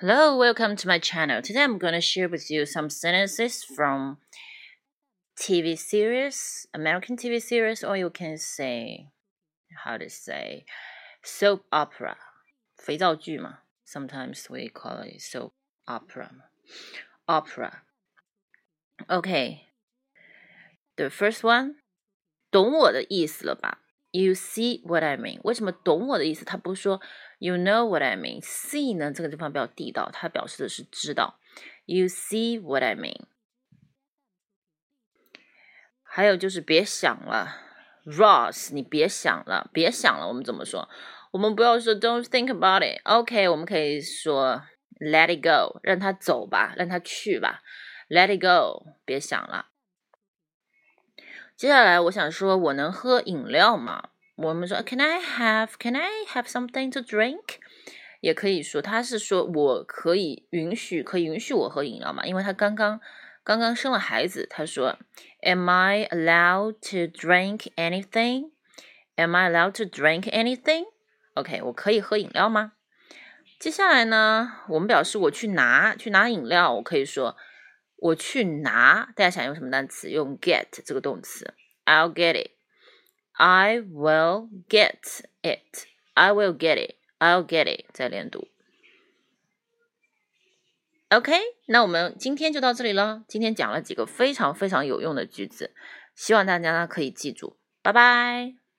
Hello, welcome to my channel. Today I'm going to share with you some sentences from TV series, American TV series, or you can say, how to say, soap opera. 肥皂剧嘛. Sometimes we call it soap opera. Opera. Okay. The first one. 懂我的意思了吧 ？You see what I mean？为什么懂我的意思？他不说 You know what I mean。See 呢，这个地方比较地道，它表示的是知道。You see what I mean。还有就是别想了，Ross，你别想了，别想了。我们怎么说？我们不要说 Don't think about it。OK，我们可以说 Let it go，让它走吧，让它去吧。Let it go，别想了。接下来我想说，我能喝饮料吗？我们说，Can I have Can I have something to drink？也可以说，他是说我可以允许，可以允许我喝饮料吗？因为他刚刚刚刚生了孩子，他说，Am I allowed to drink anything？Am I allowed to drink anything？OK，我可以喝饮料吗？接下来呢，我们表示我去拿去拿饮料，我可以说我去拿。大家想用什么单词？用 get 这个动词，I'll get it。I will get it. I will get it. I'll get it. 再连读。OK，那我们今天就到这里了。今天讲了几个非常非常有用的句子，希望大家呢可以记住。拜拜。